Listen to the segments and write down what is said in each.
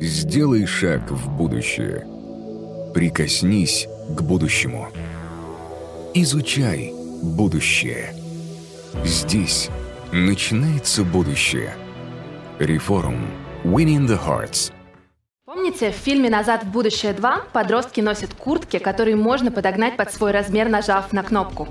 Сделай шаг в будущее. Прикоснись к будущему. Изучай будущее. Здесь начинается будущее. Реформ. Winning the Hearts. Помните, в фильме «Назад в будущее 2» подростки носят куртки, которые можно подогнать под свой размер, нажав на кнопку.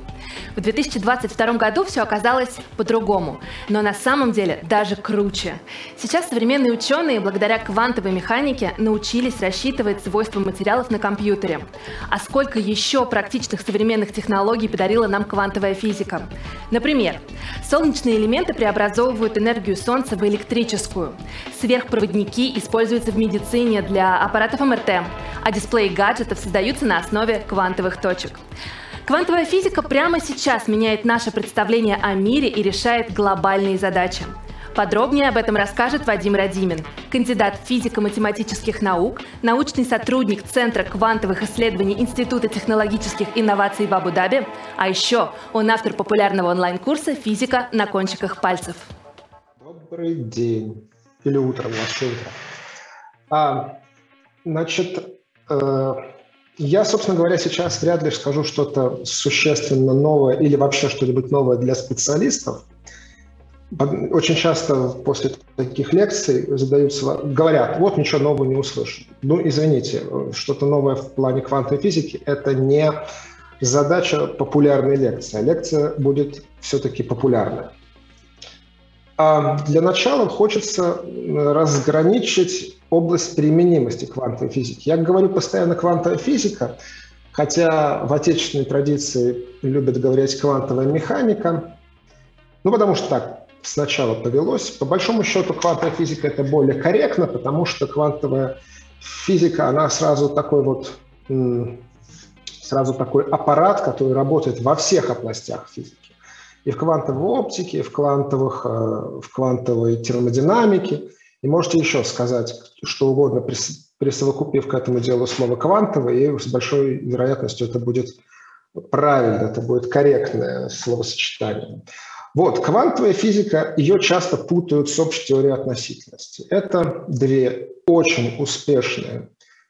В 2022 году все оказалось по-другому, но на самом деле даже круче. Сейчас современные ученые благодаря квантовой механике научились рассчитывать свойства материалов на компьютере. А сколько еще практичных современных технологий подарила нам квантовая физика? Например, солнечные элементы преобразовывают энергию Солнца в электрическую. Сверхпроводники используются в медицине для аппаратов МРТ, а дисплеи гаджетов создаются на основе квантовых точек. Квантовая физика прямо сейчас меняет наше представление о мире и решает глобальные задачи. Подробнее об этом расскажет Вадим Радимин, кандидат физико-математических наук, научный сотрудник Центра квантовых исследований Института технологических инноваций в Абу-Даби, а еще он автор популярного онлайн-курса «Физика на кончиках пальцев». Добрый день. Или утром, вообще утро. А, значит, э, я, собственно говоря, сейчас вряд ли скажу что-то существенно новое или вообще что-нибудь новое для специалистов. Очень часто после таких лекций задаются, говорят, вот ничего нового не услышал. Ну, извините, что-то новое в плане квантовой физики – это не задача популярной лекции. Лекция будет все-таки популярная. А для начала хочется разграничить область применимости квантовой физики. Я говорю постоянно квантовая физика, хотя в отечественной традиции любят говорить квантовая механика, ну потому что так сначала повелось. По большому счету квантовая физика это более корректно, потому что квантовая физика, она сразу такой вот сразу такой аппарат, который работает во всех областях физики и в квантовой оптике, и в, квантовых, э, в квантовой термодинамике. И можете еще сказать что угодно, присовокупив к этому делу слово «квантовый», и с большой вероятностью это будет правильно, это будет корректное словосочетание. Вот, квантовая физика, ее часто путают с общей теорией относительности. Это две очень успешные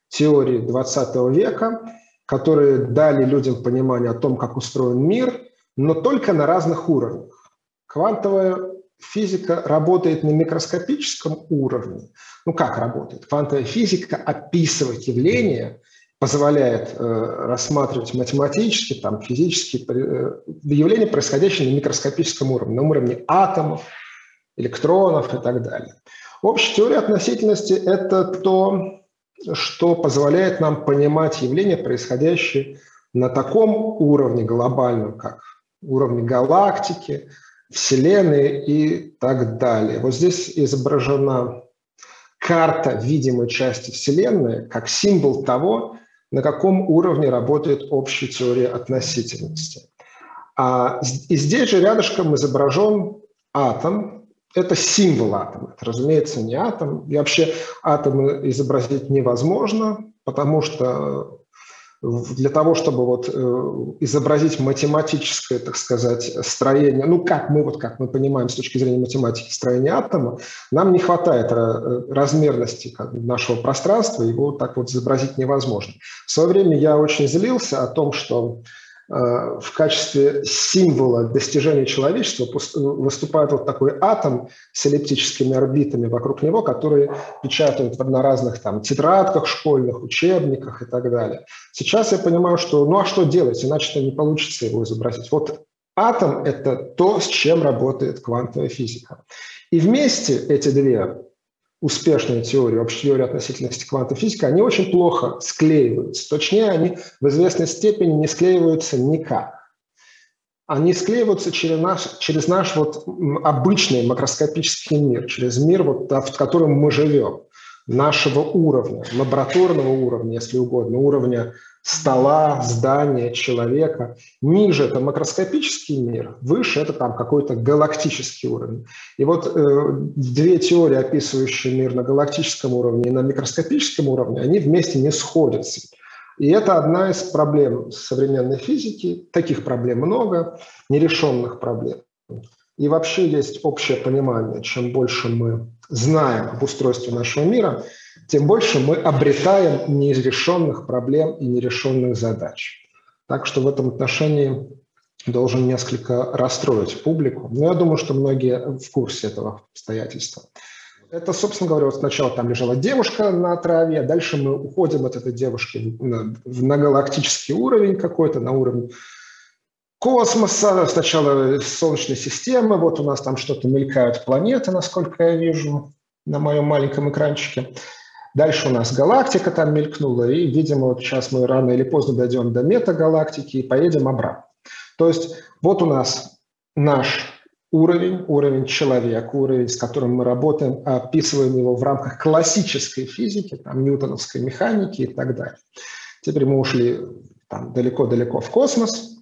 теории 20 века, которые дали людям понимание о том, как устроен мир – но только на разных уровнях. Квантовая физика работает на микроскопическом уровне. Ну как работает? Квантовая физика описывает явления, позволяет э, рассматривать математически, там, физически э, явления, происходящие на микроскопическом уровне, на уровне атомов, электронов и так далее. Общая теория относительности – это то, что позволяет нам понимать явления, происходящие на таком уровне глобальном, как уровне галактики, Вселенной и так далее. Вот здесь изображена карта видимой части Вселенной как символ того, на каком уровне работает общая теория относительности. А, и здесь же рядышком изображен атом. Это символ атома. Это, разумеется, не атом. И вообще атом изобразить невозможно, потому что для того, чтобы вот э, изобразить математическое, так сказать, строение, ну как мы вот как мы понимаем с точки зрения математики строения атома, нам не хватает э, размерности нашего пространства, его так вот изобразить невозможно. В свое время я очень злился о том, что в качестве символа достижения человечества выступает вот такой атом с эллиптическими орбитами вокруг него, которые печатают на разных там тетрадках школьных, учебниках и так далее. Сейчас я понимаю, что ну а что делать, иначе-то не получится его изобразить. Вот атом – это то, с чем работает квантовая физика. И вместе эти две успешные теории, общей теории относительности квантовой физики, они очень плохо склеиваются. Точнее, они в известной степени не склеиваются никак. Они склеиваются через наш, через наш вот обычный макроскопический мир, через мир, вот, в котором мы живем, нашего уровня, лабораторного уровня, если угодно, уровня стола, здания, человека. Ниже это макроскопический мир, выше это там какой-то галактический уровень. И вот э, две теории, описывающие мир на галактическом уровне и на микроскопическом уровне, они вместе не сходятся. И это одна из проблем современной физики. Таких проблем много, нерешенных проблем. И вообще есть общее понимание, чем больше мы знаем об устройстве нашего мира, тем больше мы обретаем нерешенных проблем и нерешенных задач. Так что в этом отношении должен несколько расстроить публику. Но я думаю, что многие в курсе этого обстоятельства. Это, собственно говоря, вот сначала там лежала девушка на траве, дальше мы уходим от этой девушки на, на галактический уровень какой-то, на уровень космоса, сначала Солнечной системы, вот у нас там что-то мелькают планеты, насколько я вижу на моем маленьком экранчике. Дальше у нас галактика там мелькнула, и, видимо, вот сейчас мы рано или поздно дойдем до метагалактики и поедем обратно. То есть вот у нас наш уровень, уровень человека, уровень, с которым мы работаем, описываем его в рамках классической физики, там, ньютоновской механики и так далее. Теперь мы ушли далеко-далеко в космос,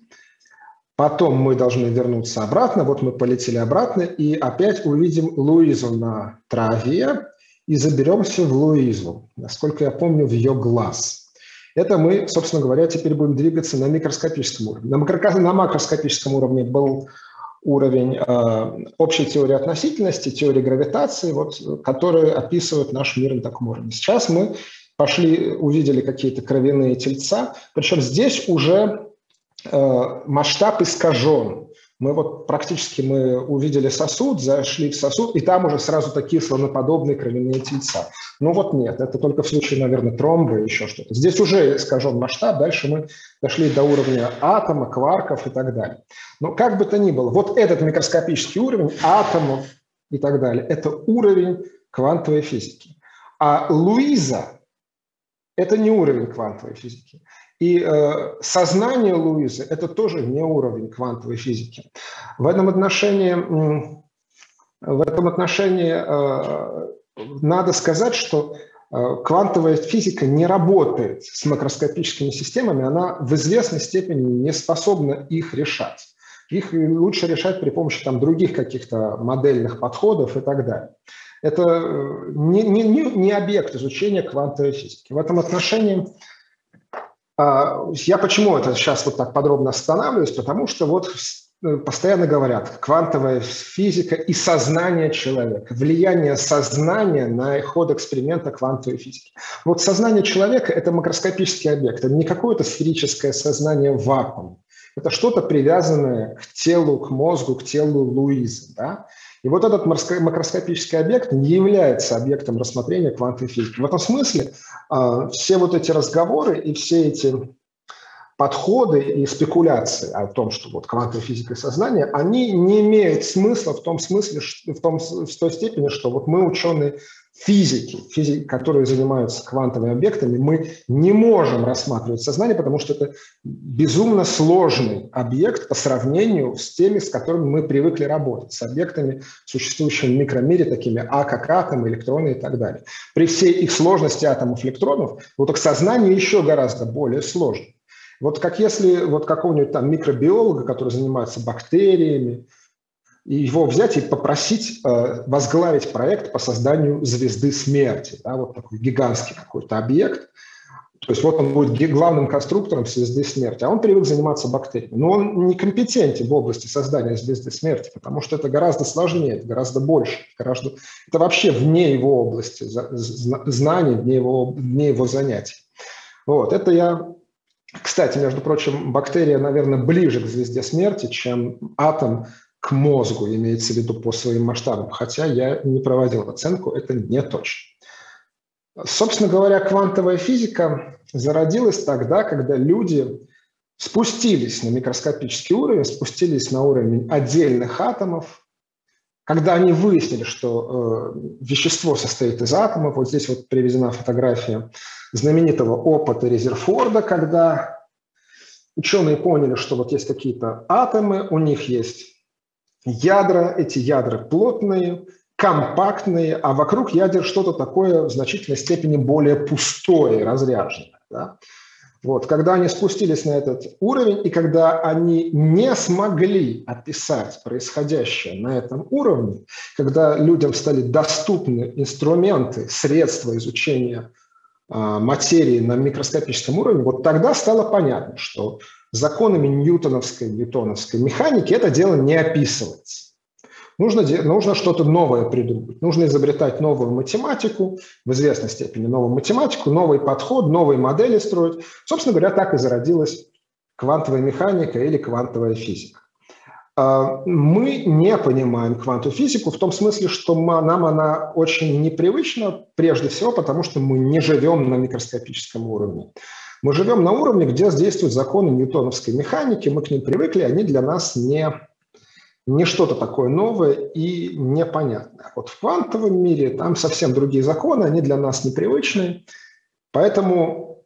потом мы должны вернуться обратно, вот мы полетели обратно и опять увидим Луизу на траве и заберемся в Луизу, насколько я помню, в ее глаз. Это мы, собственно говоря, теперь будем двигаться на микроскопическом уровне. На, макроскопическом уровне был уровень э, общей теории относительности, теории гравитации, вот, которые описывают наш мир на таком уровне. Сейчас мы пошли, увидели какие-то кровяные тельца, причем здесь уже э, масштаб искажен. Мы вот практически мы увидели сосуд, зашли в сосуд, и там уже сразу такие слоноподобные кровяные тельца. Ну вот нет, это только в случае, наверное, тромба и еще что-то. Здесь уже искажен масштаб, дальше мы дошли до уровня атома, кварков и так далее. Но как бы то ни было, вот этот микроскопический уровень атомов и так далее, это уровень квантовой физики. А Луиза – это не уровень квантовой физики. И э, сознание Луизы – это тоже не уровень квантовой физики. В этом отношении, в этом отношении э, надо сказать, что э, квантовая физика не работает с макроскопическими системами, она в известной степени не способна их решать. Их лучше решать при помощи там, других каких-то модельных подходов и так далее. Это э, не, не, не объект изучения квантовой физики. В этом отношении я почему это сейчас вот так подробно останавливаюсь? Потому что вот э, постоянно говорят квантовая физика и сознание человека, влияние сознания на ход эксперимента квантовой физики. Вот сознание человека – это макроскопический объект, это не какое-то сферическое сознание в вакууме. Это что-то привязанное к телу, к мозгу, к телу Луизы. Да? И вот этот макроскопический объект не является объектом рассмотрения квантовой физики. В этом смысле а, все вот эти разговоры и все эти подходы и спекуляции о том, что вот квантовая физика и сознание, они не имеют смысла в том смысле, в, том, в той степени, что вот мы ученые физики, физики, которые занимаются квантовыми объектами, мы не можем рассматривать сознание, потому что это безумно сложный объект по сравнению с теми, с которыми мы привыкли работать, с объектами, существующими в микромире, такими А, как атомы, электроны и так далее. При всей их сложности атомов, электронов, вот так сознание еще гораздо более сложно. Вот как если вот какого-нибудь там микробиолога, который занимается бактериями, его взять и попросить э, возглавить проект по созданию звезды смерти, да, вот такой гигантский какой-то объект. То есть вот он будет главным конструктором звезды смерти, а он привык заниматься бактериями. Но он некомпетентен в области создания звезды смерти, потому что это гораздо сложнее, это гораздо больше, гораздо... это вообще вне его области знаний, вне его, вне его занятий. Вот, это я кстати, между прочим, бактерия, наверное, ближе к звезде смерти, чем атом к мозгу, имеется в виду по своим масштабам, хотя я не проводил оценку, это не точно. Собственно говоря, квантовая физика зародилась тогда, когда люди спустились на микроскопический уровень, спустились на уровень отдельных атомов, когда они выяснили, что э, вещество состоит из атомов, вот здесь вот приведена фотография знаменитого опыта Резерфорда, когда ученые поняли, что вот есть какие-то атомы, у них есть ядра, эти ядра плотные, компактные, а вокруг ядер что-то такое в значительной степени более пустое, разряженное. Да? Вот, когда они спустились на этот уровень, и когда они не смогли описать происходящее на этом уровне, когда людям стали доступны инструменты, средства изучения э, материи на микроскопическом уровне, вот тогда стало понятно, что законами ньютоновской, ньютоновской механики это дело не описывается. Нужно, нужно что-то новое придумать. Нужно изобретать новую математику, в известной степени новую математику, новый подход, новые модели строить. Собственно говоря, так и зародилась квантовая механика или квантовая физика. А, мы не понимаем квантовую физику в том смысле, что нам она очень непривычна, прежде всего потому, что мы не живем на микроскопическом уровне. Мы живем на уровне, где действуют законы ньютоновской механики, мы к ним привыкли, они для нас не, не что-то такое новое и непонятное. Вот в квантовом мире там совсем другие законы, они для нас непривычные, поэтому,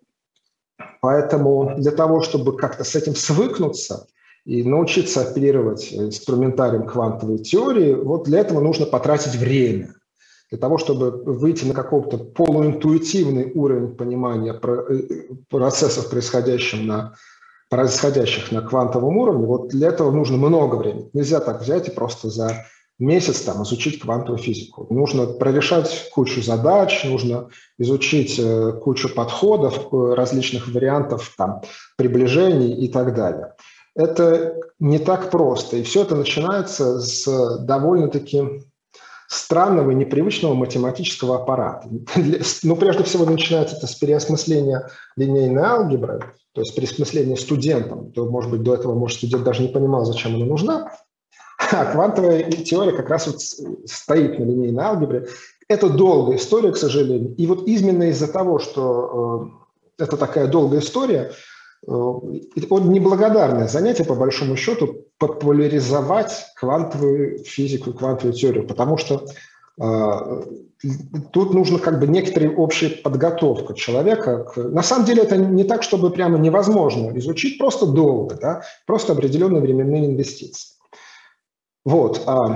поэтому для того, чтобы как-то с этим свыкнуться и научиться оперировать инструментарием квантовой теории, вот для этого нужно потратить время – для того, чтобы выйти на какой-то полуинтуитивный уровень понимания э, процессов, происходящих на, происходящих на квантовом уровне, вот для этого нужно много времени. Нельзя так взять и просто за месяц там, изучить квантовую физику. Нужно прорешать кучу задач, нужно изучить э, кучу подходов, э, различных вариантов там, приближений и так далее. Это не так просто. И все это начинается с довольно-таки странного и непривычного математического аппарата. Ну, прежде всего, начинается это с переосмысления линейной алгебры, то есть переосмысления студентам. То, может быть, до этого, может, студент даже не понимал, зачем она нужна. А квантовая теория как раз вот стоит на линейной алгебре. Это долгая история, к сожалению. И вот именно из-за того, что э, это такая долгая история, э, он неблагодарное занятие, по большому счету, популяризовать квантовую физику, квантовую теорию, потому что э, тут нужно как бы некоторая общая подготовка человека. На самом деле это не так, чтобы прямо невозможно изучить, просто долго, да? просто определенные временные инвестиции. Вот. А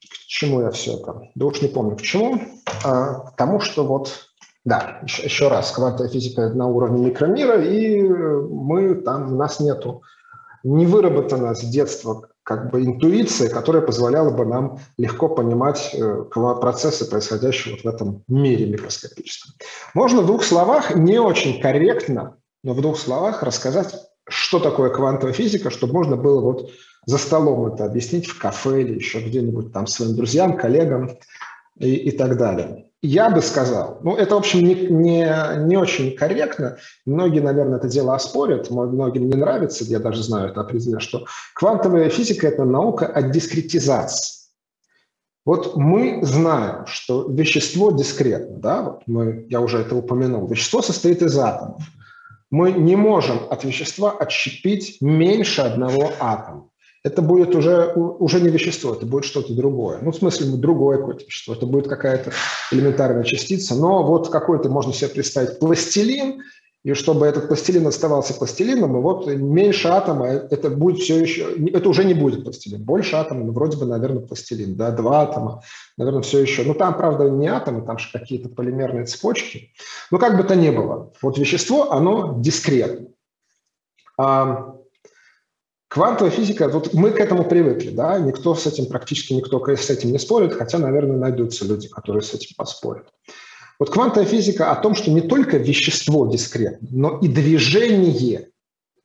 к чему я все это? Да уж не помню к чему. А, к тому, что вот да, еще, еще раз, квантовая физика на уровне микромира, и мы там, у нас нету не выработана с детства как бы интуиция, которая позволяла бы нам легко понимать э, процессы, происходящие вот в этом мире микроскопическом. Можно в двух словах, не очень корректно, но в двух словах рассказать, что такое квантовая физика, чтобы можно было вот за столом это объяснить в кафе или еще где-нибудь там своим друзьям, коллегам и, и так далее. Я бы сказал, ну это, в общем, не, не, не очень корректно. Многие, наверное, это дело оспорят, многим не нравится, я даже знаю это определенно, что квантовая физика – это наука о дискретизации. Вот мы знаем, что вещество дискретно, да, вот мы, я уже это упомянул, вещество состоит из атомов. Мы не можем от вещества отщепить меньше одного атома это будет уже, уже не вещество, это будет что-то другое. Ну, в смысле, другое какое-то вещество. Это будет какая-то элементарная частица. Но вот какой-то, можно себе представить, пластилин, и чтобы этот пластилин оставался пластилином, и вот меньше атома, это будет все еще, это уже не будет пластилин. Больше атома, ну, вроде бы, наверное, пластилин, да, два атома, наверное, все еще. Ну, там, правда, не атомы, там же какие-то полимерные цепочки. Но как бы то ни было, вот вещество, оно дискретно. Квантовая физика, вот мы к этому привыкли, да, никто с этим, практически никто с этим не спорит, хотя, наверное, найдутся люди, которые с этим поспорят. Вот квантовая физика о том, что не только вещество дискретно, но и движение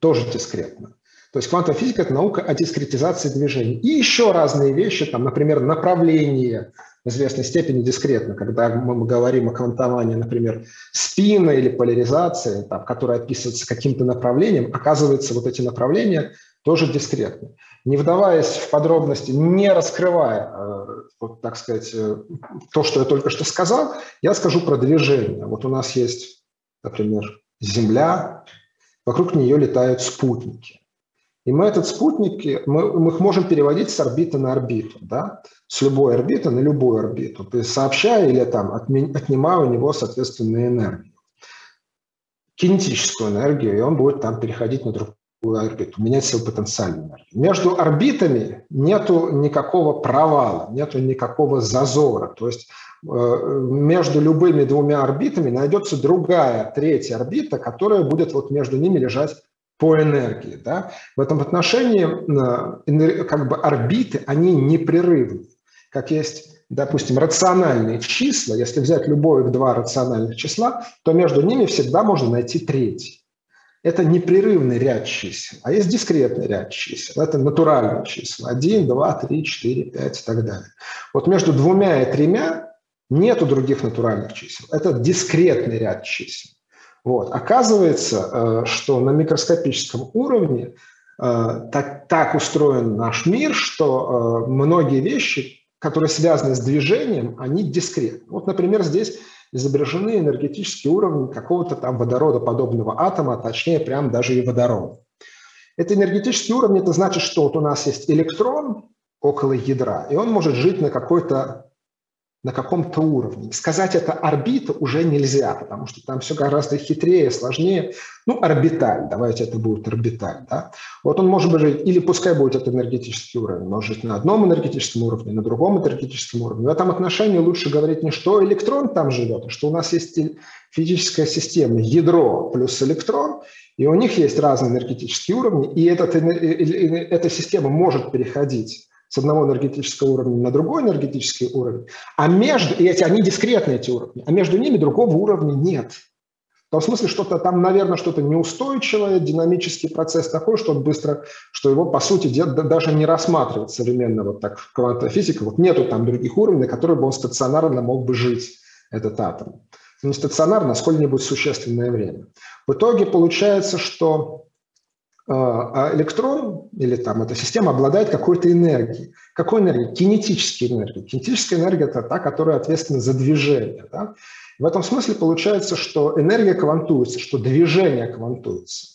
тоже дискретно. То есть квантовая физика – это наука о дискретизации движений. И еще разные вещи, там, например, направление в известной степени дискретно, когда мы говорим о квантовании, например, спина или поляризации, там, которая описывается каким-то направлением, оказывается, вот эти направления – тоже дискретно. Не вдаваясь в подробности, не раскрывая, э, вот, так сказать, э, то, что я только что сказал, я скажу про движение. Вот у нас есть, например, Земля, вокруг нее летают спутники. И мы этот спутник, мы, мы их можем переводить с орбиты на орбиту, да? с любой орбиты на любую орбиту, то есть сообщая или там, отнимая у него, соответственно, энергию, кинетическую энергию, и он будет там переходить на другую орбиту, менять свою потенциальную энергию. Между орбитами нету никакого провала, нету никакого зазора. То есть э, между любыми двумя орбитами найдется другая, третья орбита, которая будет вот между ними лежать по энергии. Да? В этом отношении э, как бы орбиты, они непрерывны. Как есть, допустим, рациональные числа, если взять любое два рациональных числа, то между ними всегда можно найти третий. Это непрерывный ряд чисел, а есть дискретный ряд чисел. Это натуральные числа. 1, 2, 3, 4, 5 и так далее. Вот между двумя и тремя нету других натуральных чисел. Это дискретный ряд чисел. Вот. Оказывается, э, что на микроскопическом уровне э, так, так устроен наш мир, что э, многие вещи, которые связаны с движением, они дискретны. Вот, например, здесь изображены энергетические уровни какого-то там водородоподобного атома, а точнее, прям даже и водорода. Это энергетический уровень, это значит, что вот у нас есть электрон около ядра, и он может жить на какой-то на каком-то уровне. Сказать это орбита уже нельзя, потому что там все гораздо хитрее, сложнее. Ну, орбиталь, давайте это будет орбиталь. Да? Вот он может быть, или пускай будет это энергетический уровень, может жить на одном энергетическом уровне, на другом энергетическом уровне. В этом отношении лучше говорить не что электрон там живет, а что у нас есть физическая система, ядро плюс электрон, и у них есть разные энергетические уровни, и этот, эта система может переходить с одного энергетического уровня на другой энергетический уровень, а между, и эти, они дискретные, эти уровни, а между ними другого уровня нет. В том смысле, что-то там, наверное, что-то неустойчивое, динамический процесс такой, что он быстро, что его, по сути, даже не рассматривать современно вот так квантовая физика. Вот нету там других уровней, на которых бы он стационарно мог бы жить, этот атом. Не стационарно, а сколь-нибудь существенное время. В итоге получается, что а, а электрон или там эта система обладает какой-то энергией. Какой энергией? Кинетической энергией. Кинетическая энергия – это та, которая ответственна за движение. Да? В этом смысле получается, что энергия квантуется, что движение квантуется.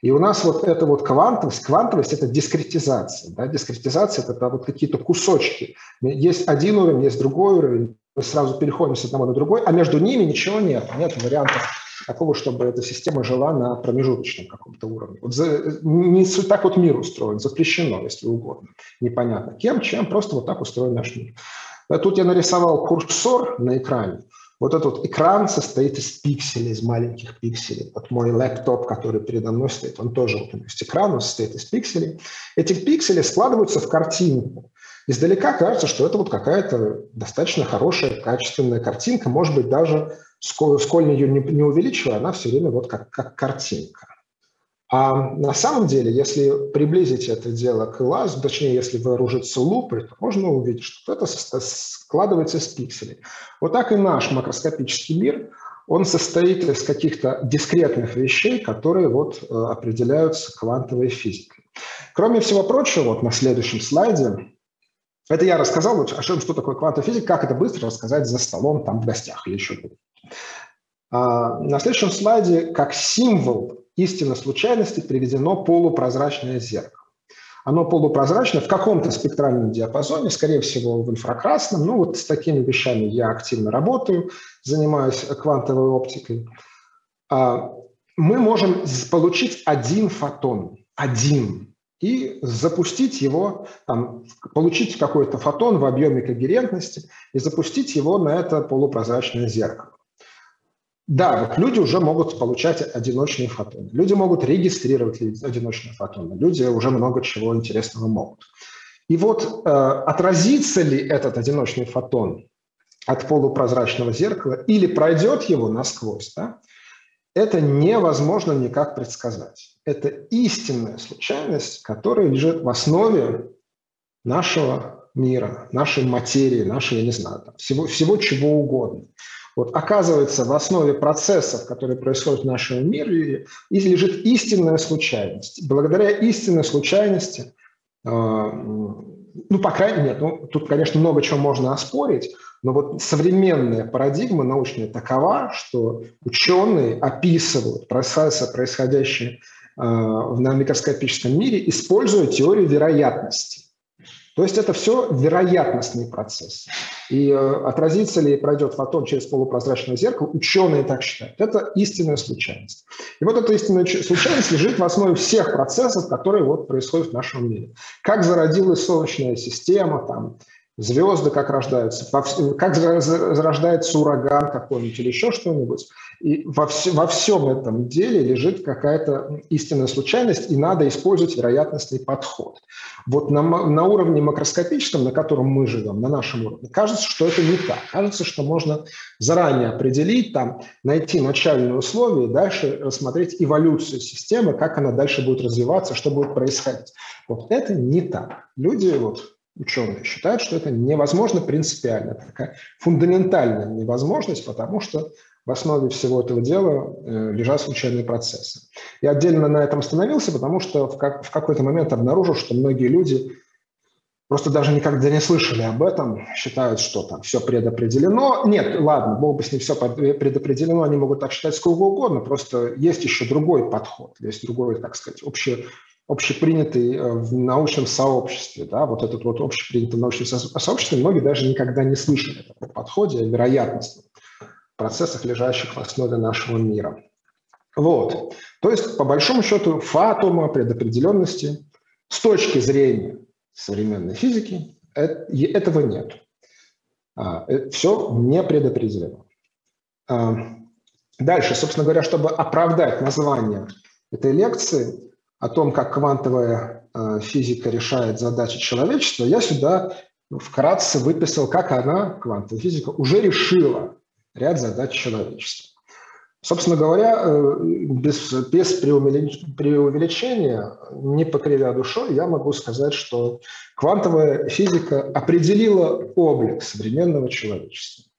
И у нас вот эта вот квантовость, квантовость – это дискретизация. Да? Дискретизация – это вот какие-то кусочки. Есть один уровень, есть другой уровень, мы сразу переходим с одного на другой, а между ними ничего нет. Нет вариантов такого, чтобы эта система жила на промежуточном каком-то уровне. Вот за, не так вот мир устроен, запрещено, если угодно. Непонятно кем, чем, просто вот так устроен наш мир. А тут я нарисовал курсор на экране. Вот этот вот экран состоит из пикселей, из маленьких пикселей. Вот мой лэптоп, который передо мной стоит, он тоже вот, то есть экран он состоит из пикселей. Эти пиксели складываются в картинку. Издалека кажется, что это вот какая-то достаточно хорошая, качественная картинка, может быть, даже сколь ее не, увеличивая, она все время вот как, как картинка. А на самом деле, если приблизить это дело к лазу, точнее, если вооружиться лупой, то можно увидеть, что это складывается из пикселей. Вот так и наш макроскопический мир, он состоит из каких-то дискретных вещей, которые вот э, определяются квантовой физикой. Кроме всего прочего, вот на следующем слайде, это я рассказал, о чем, что такое квантовая физика, как это быстро рассказать за столом, там в гостях или еще где-то. А, на следующем слайде как символ истины случайности приведено полупрозрачное зеркало. Оно полупрозрачное в каком-то спектральном диапазоне, скорее всего, в инфракрасном. Ну, вот с такими вещами я активно работаю, занимаюсь квантовой оптикой. А, мы можем получить один фотон, один, и запустить его, там, получить какой-то фотон в объеме когерентности и запустить его на это полупрозрачное зеркало. Да, вот люди уже могут получать одиночные фотоны. Люди могут регистрировать одиночные фотоны. Люди уже много чего интересного могут. И вот э, отразится ли этот одиночный фотон от полупрозрачного зеркала или пройдет его насквозь, да, это невозможно никак предсказать. Это истинная случайность, которая лежит в основе нашего мира, нашей материи, нашей, я не знаю, там, всего, всего чего угодно. Вот оказывается, в основе процессов, которые происходят в нашем мире, лежит истинная случайность. Благодаря истинной случайности, э, ну, по крайней мере, ну, тут, конечно, много чего можно оспорить, но вот современная парадигма научная такова, что ученые описывают процессы, происходящие э, в микроскопическом мире, используя теорию вероятности. То есть это все вероятностный процесс. И э, отразится ли и пройдет фотон через полупрозрачное зеркало, ученые так считают. Это истинная случайность. И вот эта истинная случайность лежит в основе всех процессов, которые вот происходят в нашем мире. Как зародилась Солнечная система, там, звезды как рождаются, как зарождается ураган какой-нибудь или еще что-нибудь. И во, вс- во всем этом деле лежит какая-то истинная случайность, и надо использовать вероятностный подход. Вот на, на уровне макроскопическом, на котором мы живем, на нашем уровне, кажется, что это не так. Кажется, что можно заранее определить, там, найти начальные условия и дальше рассмотреть эволюцию системы, как она дальше будет развиваться, что будет происходить. Вот это не так. Люди вот ученые считают, что это невозможно принципиально, такая фундаментальная невозможность, потому что в основе всего этого дела э, лежат случайные процессы. Я отдельно на этом остановился, потому что в, как, в какой-то момент обнаружил, что многие люди просто даже никогда не слышали об этом, считают, что там все предопределено. Нет, ладно, бог бы с ним все предопределено, они могут так считать сколько угодно, просто есть еще другой подход, есть другой, так сказать, общий общепринятый э, в научном сообществе, да, вот этот вот общепринятый в научном сообществе, многие даже никогда не слышали о таком подходе, о вероятностном процессах, лежащих в основе нашего мира. Вот. То есть, по большому счету, фатума, предопределенности с точки зрения современной физики этого нет. А, э, Все не предопределено. А, дальше, собственно говоря, чтобы оправдать название этой лекции, о том, как квантовая э, физика решает задачи человечества, я сюда вкратце выписал, как она, квантовая физика, уже решила ряд задач человечества. Собственно говоря, э, без, без преувеличения, не покривя душой, я могу сказать, что квантовая физика определила облик современного человечества.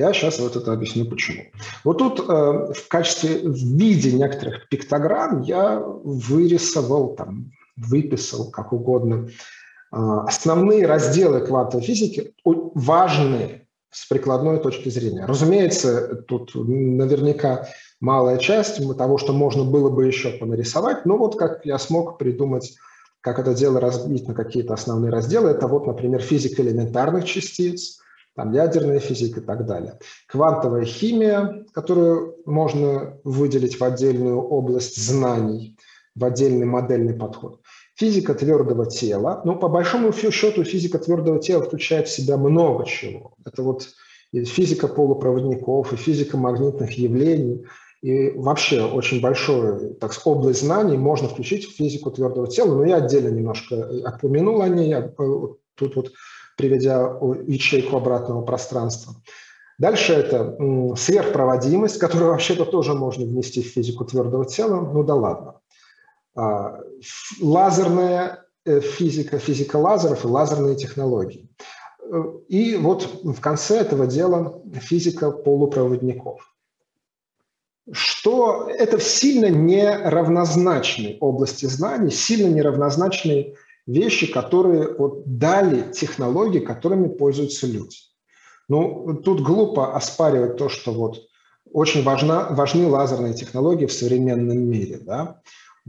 Я сейчас вот это объясню почему. Вот тут э, в качестве, в виде некоторых пиктограмм я вырисовал, там, выписал, как угодно, э, основные разделы квантовой физики, важные с прикладной точки зрения. Разумеется, тут наверняка малая часть того, что можно было бы еще понарисовать, но вот как я смог придумать, как это дело разбить на какие-то основные разделы, это вот, например, физика элементарных частиц – там ядерная физика и так далее. Квантовая химия, которую можно выделить в отдельную область знаний, в отдельный модельный подход. Физика твердого тела. Ну, по большому счету, физика твердого тела включает в себя много чего. Это вот и физика полупроводников, и физика магнитных явлений, и вообще очень большую так, область знаний можно включить в физику твердого тела. Но я отдельно немножко упомянул о ней. Я э, тут вот приведя ячейку обратного пространства. Дальше это сверхпроводимость, которую вообще-то тоже можно внести в физику твердого тела. Ну да ладно. А, лазерная э, физика, физика лазеров и лазерные технологии. И вот в конце этого дела физика полупроводников. Что это сильно неравнозначной области знаний, сильно неравнозначной вещи, которые вот дали технологии, которыми пользуются люди. Ну, тут глупо оспаривать то, что вот очень важна, важны лазерные технологии в современном мире. Да?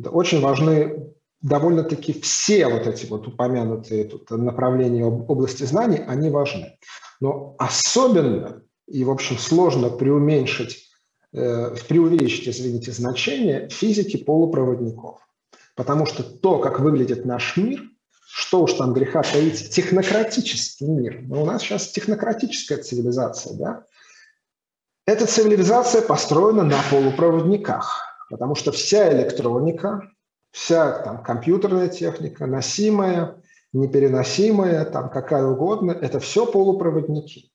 Очень важны довольно-таки все вот эти вот упомянутые тут направления области знаний, они важны. Но особенно и, в общем, сложно преуменьшить, э, преувеличить, извините, значение физики полупроводников. Потому что то, как выглядит наш мир, что уж там греха таить, технократический мир. Но у нас сейчас технократическая цивилизация, да? Эта цивилизация построена на полупроводниках, потому что вся электроника, вся там компьютерная техника, носимая, непереносимая, там какая угодно, это все полупроводники.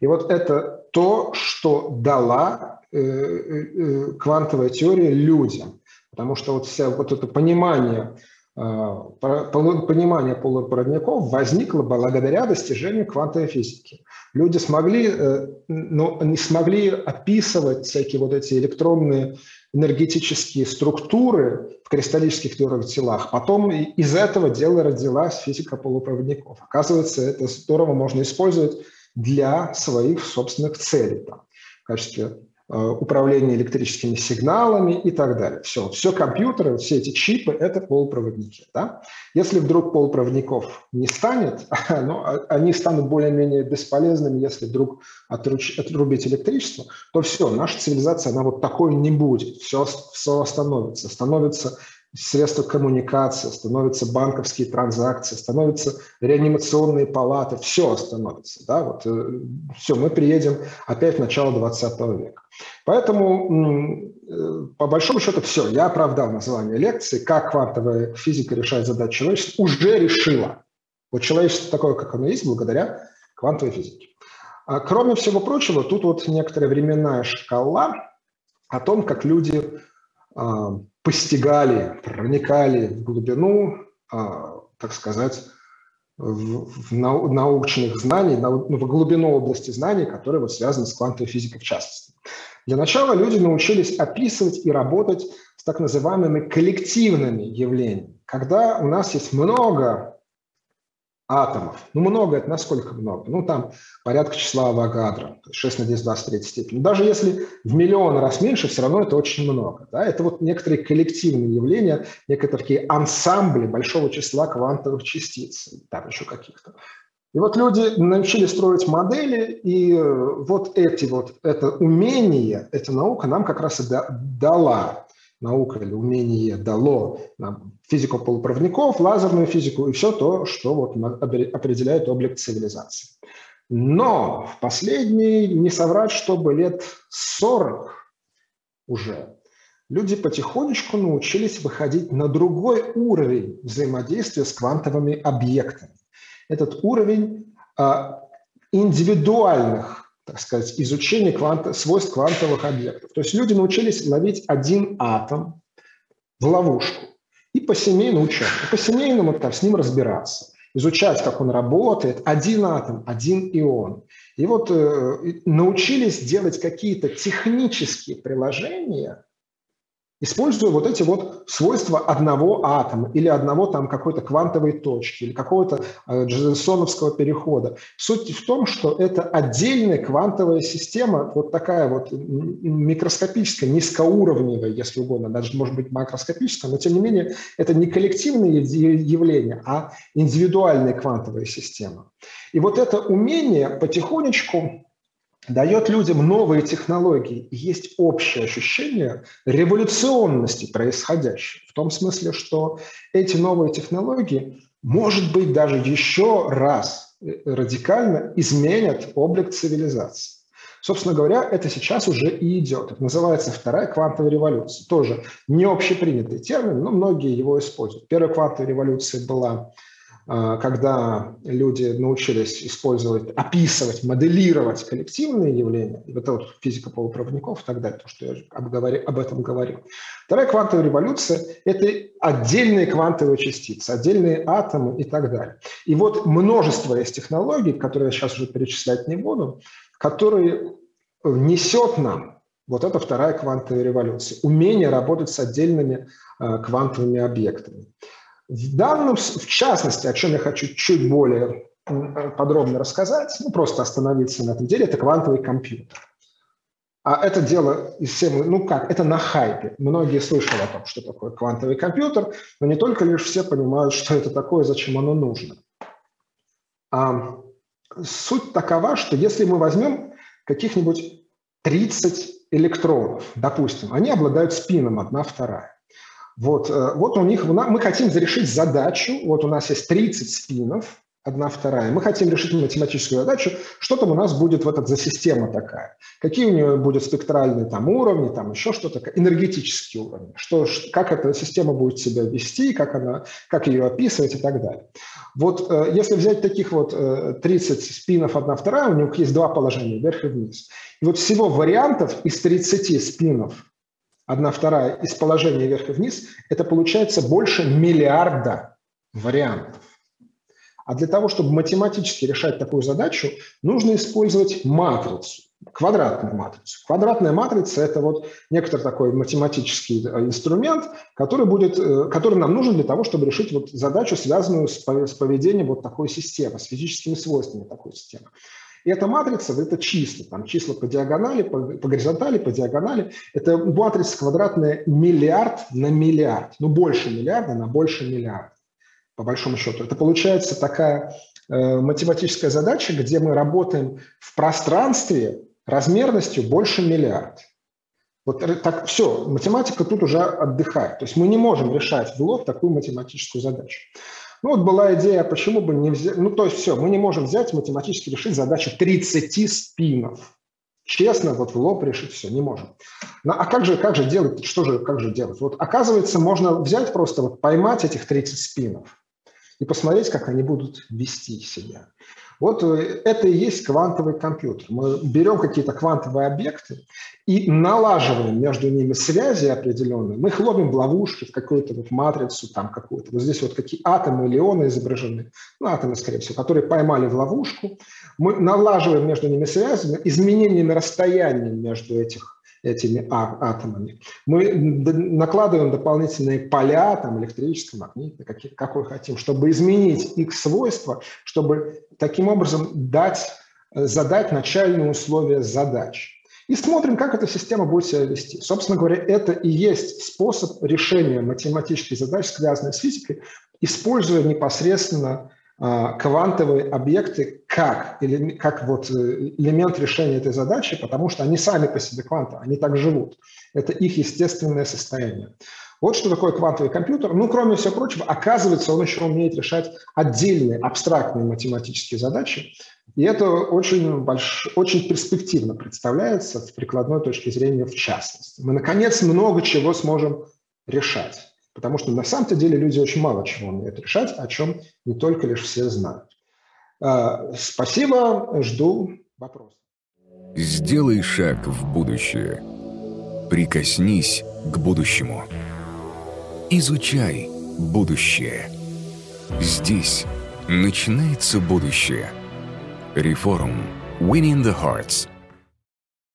И вот это то, что дала э, э, э квантовая теория людям. Потому что вот, вся, вот это понимание понимание полупроводников возникло благодаря достижению квантовой физики. Люди смогли, э, но не смогли описывать всякие вот эти электронные энергетические структуры в кристаллических твердых телах. Потом из этого дела родилась физика полупроводников. Оказывается, это здорово можно использовать для своих собственных целей. Там, в качестве Э, управление электрическими сигналами и так далее. Все, все компьютеры, все эти чипы – это полупроводники. Да? Если вдруг полупроводников не станет, ну, а, они станут более-менее бесполезными, если вдруг отруч, отрубить электричество, то все, наша цивилизация, она вот такой не будет, все, все остановится. Становится средства коммуникации, становятся банковские транзакции, становятся реанимационные палаты, все становится. Да? Вот, э, все, мы приедем опять в начало 20 века. Поэтому, э, по большому счету, все, я оправдал название лекции «Как квантовая физика решает задачи человечества» уже решила. Вот человечество такое, как оно есть, благодаря квантовой физике. А кроме всего прочего, тут вот некоторая временная шкала о том, как люди а, постигали, проникали в глубину, а, так сказать, в, научных знаний, ну, в глубину области знаний, которые вот связаны с квантовой физикой в частности. Для начала люди научились описывать и работать с так называемыми коллективными явлениями, когда у нас есть много атомов. Ну, много – это насколько много? Ну, там порядка числа Авогадро, 6 на 10 23 степени. Даже если в миллион раз меньше, все равно это очень много. Да? Это вот некоторые коллективные явления, некоторые такие ансамбли большого числа квантовых частиц, там еще каких-то. И вот люди научились строить модели, и вот эти вот, это умение, эта наука нам как раз и дала наука или умение дало нам физику полупроводников, лазерную физику и все то, что вот определяет облик цивилизации. Но в последние, не соврать, чтобы лет 40 уже, люди потихонечку научились выходить на другой уровень взаимодействия с квантовыми объектами. Этот уровень а, индивидуальных так сказать, изучение квант, свойств квантовых объектов. То есть люди научились ловить один атом в ловушку и по-семейному учат, по-семейному там, с ним разбираться, изучать, как он работает, один атом, один ион. И вот э, научились делать какие-то технические приложения, используя вот эти вот свойства одного атома или одного там какой-то квантовой точки или какого-то э, джезенсоновского перехода. Суть в том, что это отдельная квантовая система, вот такая вот микроскопическая, низкоуровневая, если угодно, даже может быть макроскопическая, но тем не менее это не коллективные явления, а индивидуальная квантовая система. И вот это умение потихонечку дает людям новые технологии. есть общее ощущение революционности происходящего. В том смысле, что эти новые технологии, может быть, даже еще раз э, радикально изменят облик цивилизации. Собственно говоря, это сейчас уже и идет. Это называется вторая квантовая революция. Тоже не общепринятый термин, но многие его используют. Первая квантовая революция была когда люди научились использовать, описывать, моделировать коллективные явления, это вот физика полупроводников и так далее, то, что я обговори, об этом говорил. Вторая квантовая революция – это отдельные квантовые частицы, отдельные атомы и так далее. И вот множество есть технологий, которые я сейчас уже перечислять не буду, которые несет нам вот эта вторая квантовая революция, умение работать с отдельными э, квантовыми объектами. В данном, в частности, о чем я хочу чуть более подробно рассказать, ну, просто остановиться на этом деле, это квантовый компьютер. А это дело из всем, ну как, это на хайпе. Многие слышали о том, что такое квантовый компьютер, но не только лишь все понимают, что это такое, зачем оно нужно. А суть такова, что если мы возьмем каких-нибудь 30 электронов, допустим, они обладают спином одна вторая. Вот, э, вот у них, мы хотим зарешить задачу, вот у нас есть 30 спинов, одна вторая. Мы хотим решить математическую задачу, что там у нас будет в этот за система такая. Какие у нее будут спектральные там уровни, там еще что-то, энергетические уровни, что, как эта система будет себя вести, как, она, как ее описывать и так далее. Вот э, если взять таких вот 30 э, спинов одна вторая, у них есть два положения, вверх и вниз. И вот всего вариантов из 30 спинов одна вторая из положения вверх и вниз, это получается больше миллиарда вариантов. А для того, чтобы математически решать такую задачу, нужно использовать матрицу, квадратную матрицу. Квадратная матрица – это вот некоторый такой математический э, инструмент, который, будет, э, который нам нужен для того, чтобы решить вот задачу, связанную с поведением вот такой системы, с физическими свойствами такой системы. И эта матрица – это числа, там числа по диагонали, по, по горизонтали, по диагонали. Это матрица квадратная миллиард на миллиард, ну больше миллиарда на больше миллиарда, по большому счету. Это получается такая э, математическая задача, где мы работаем в пространстве размерностью больше миллиарда. Вот так все, математика тут уже отдыхает. То есть мы не можем решать в лоб такую математическую задачу. Ну вот была идея, почему бы не взять... Ну то есть все, мы не можем взять математически решить задачу 30 спинов. Честно, вот в лоб решить все, не можем. Ну, а как же, как же делать, что же, как же делать? Вот оказывается, можно взять просто, вот поймать этих 30 спинов и посмотреть, как они будут вести себя. Вот э, это и есть квантовый компьютер. Мы берем какие-то квантовые объекты и налаживаем между ними связи определенные. Мы их ловим в ловушки, в какую-то вот матрицу, там какую-то. Вот здесь вот какие атомы или ионы изображены, ну, атомы, скорее всего, которые поймали в ловушку. Мы налаживаем между ними связи, изменениями расстояния между этих этими а, атомами. Мы накладываем дополнительные поля, там, электрические, магнитные, какие, какой хотим, чтобы изменить их свойства, чтобы таким образом дать, задать начальные условия задач. И смотрим, как эта система будет себя вести. Собственно говоря, это и есть способ решения математических задач, связанных с физикой, используя непосредственно квантовые объекты как, или, как вот э, элемент решения этой задачи, потому что они сами по себе кванты, они так живут. Это их естественное состояние. Вот что такое квантовый компьютер. Ну, кроме всего прочего, оказывается, он еще умеет решать отдельные абстрактные математические задачи. И это очень, больш... очень перспективно представляется с прикладной точки зрения в частности. Мы, наконец, много чего сможем решать. Потому что на самом-то деле люди очень мало чего умеют решать, о чем не только лишь все знают. А, спасибо, жду вопросов. Сделай шаг в будущее. Прикоснись к будущему. Изучай будущее. Здесь начинается будущее. Реформ. Winning the Hearts –